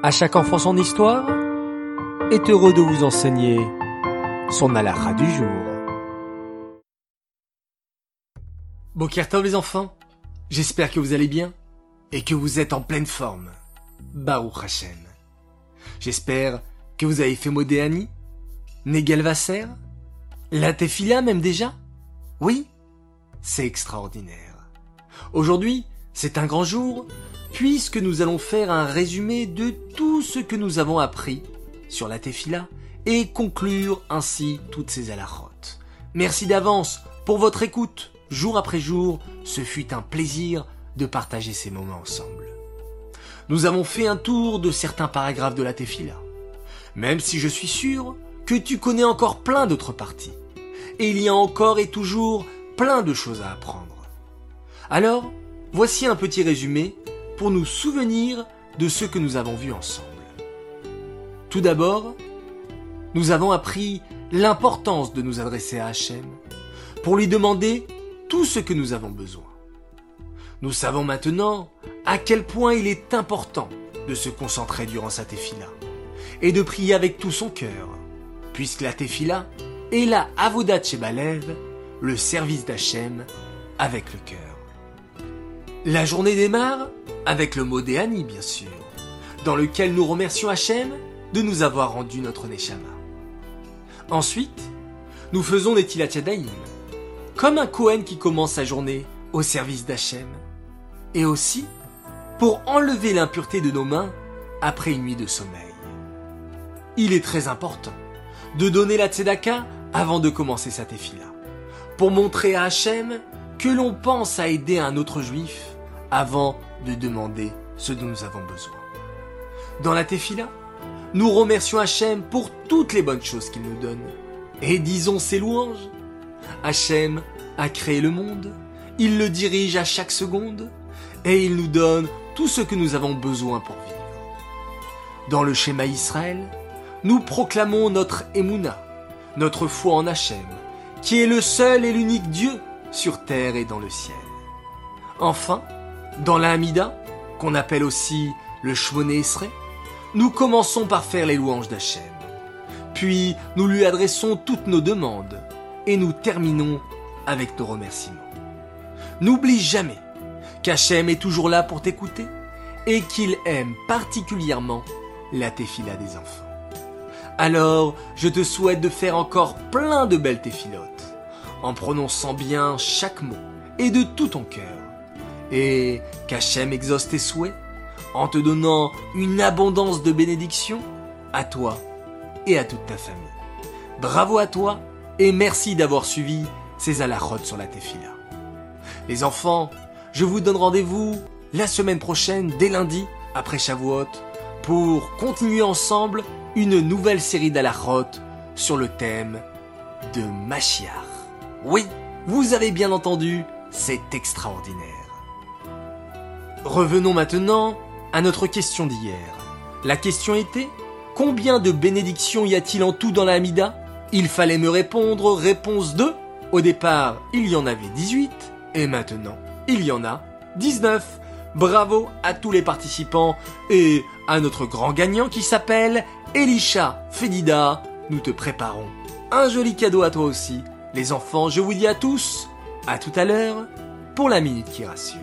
À chaque enfant son histoire est heureux de vous enseigner son alara du jour. Bokertov les enfants, j'espère que vous allez bien et que vous êtes en pleine forme. Baruch Hashem. J'espère que vous avez fait Modéani, Negel Vasser, la Tefila même déjà Oui C'est extraordinaire. Aujourd'hui, c'est un grand jour puisque nous allons faire un résumé de tout ce que nous avons appris sur la Tefila et conclure ainsi toutes ces alarotes. Merci d'avance pour votre écoute. Jour après jour, ce fut un plaisir de partager ces moments ensemble. Nous avons fait un tour de certains paragraphes de la Tefila, même si je suis sûr que tu connais encore plein d'autres parties. Et il y a encore et toujours plein de choses à apprendre. Alors, voici un petit résumé pour nous souvenir de ce que nous avons vu ensemble. Tout d'abord, nous avons appris l'importance de nous adresser à Hachem pour lui demander tout ce que nous avons besoin. Nous savons maintenant à quel point il est important de se concentrer durant sa tefila et de prier avec tout son cœur, puisque la tefila est la avodat shebalev, le service d'Hachem avec le cœur. La journée démarre avec le mot Déani, bien sûr, dans lequel nous remercions Hachem de nous avoir rendu notre Neshama. Ensuite, nous faisons des Tilat comme un Kohen qui commence sa journée au service d'Hachem, et aussi pour enlever l'impureté de nos mains après une nuit de sommeil. Il est très important de donner la Tzedaka avant de commencer sa tefila, pour montrer à Hachem que l'on pense à aider un autre juif avant de demander ce dont nous avons besoin. Dans la Tefila, nous remercions Hachem pour toutes les bonnes choses qu'il nous donne. Et disons ses louanges. Hachem a créé le monde, il le dirige à chaque seconde, et il nous donne tout ce que nous avons besoin pour vivre. Dans le schéma Israël, nous proclamons notre Emouna, notre foi en Hachem, qui est le seul et l'unique Dieu sur terre et dans le ciel. Enfin, dans la Hamida, qu'on appelle aussi le Shmoné Esrei, nous commençons par faire les louanges d'Hachem. Puis nous lui adressons toutes nos demandes et nous terminons avec nos remerciements. N'oublie jamais qu'Hachem est toujours là pour t'écouter et qu'il aime particulièrement la tefila des enfants. Alors, je te souhaite de faire encore plein de belles téfilotes, en prononçant bien chaque mot et de tout ton cœur et qu'Hachem exauce tes souhaits en te donnant une abondance de bénédictions à toi et à toute ta famille. Bravo à toi et merci d'avoir suivi ces alarotes sur la Tefila. Les enfants, je vous donne rendez-vous la semaine prochaine, dès lundi, après Shavuot, pour continuer ensemble une nouvelle série d'alarotes sur le thème de Machiar. Oui, vous avez bien entendu, c'est extraordinaire. Revenons maintenant à notre question d'hier. La question était Combien de bénédictions y a-t-il en tout dans la Hamida? Il fallait me répondre réponse 2. Au départ, il y en avait 18 et maintenant, il y en a 19. Bravo à tous les participants et à notre grand gagnant qui s'appelle Elisha Fedida. Nous te préparons un joli cadeau à toi aussi. Les enfants, je vous dis à tous, à tout à l'heure pour la minute qui rassure.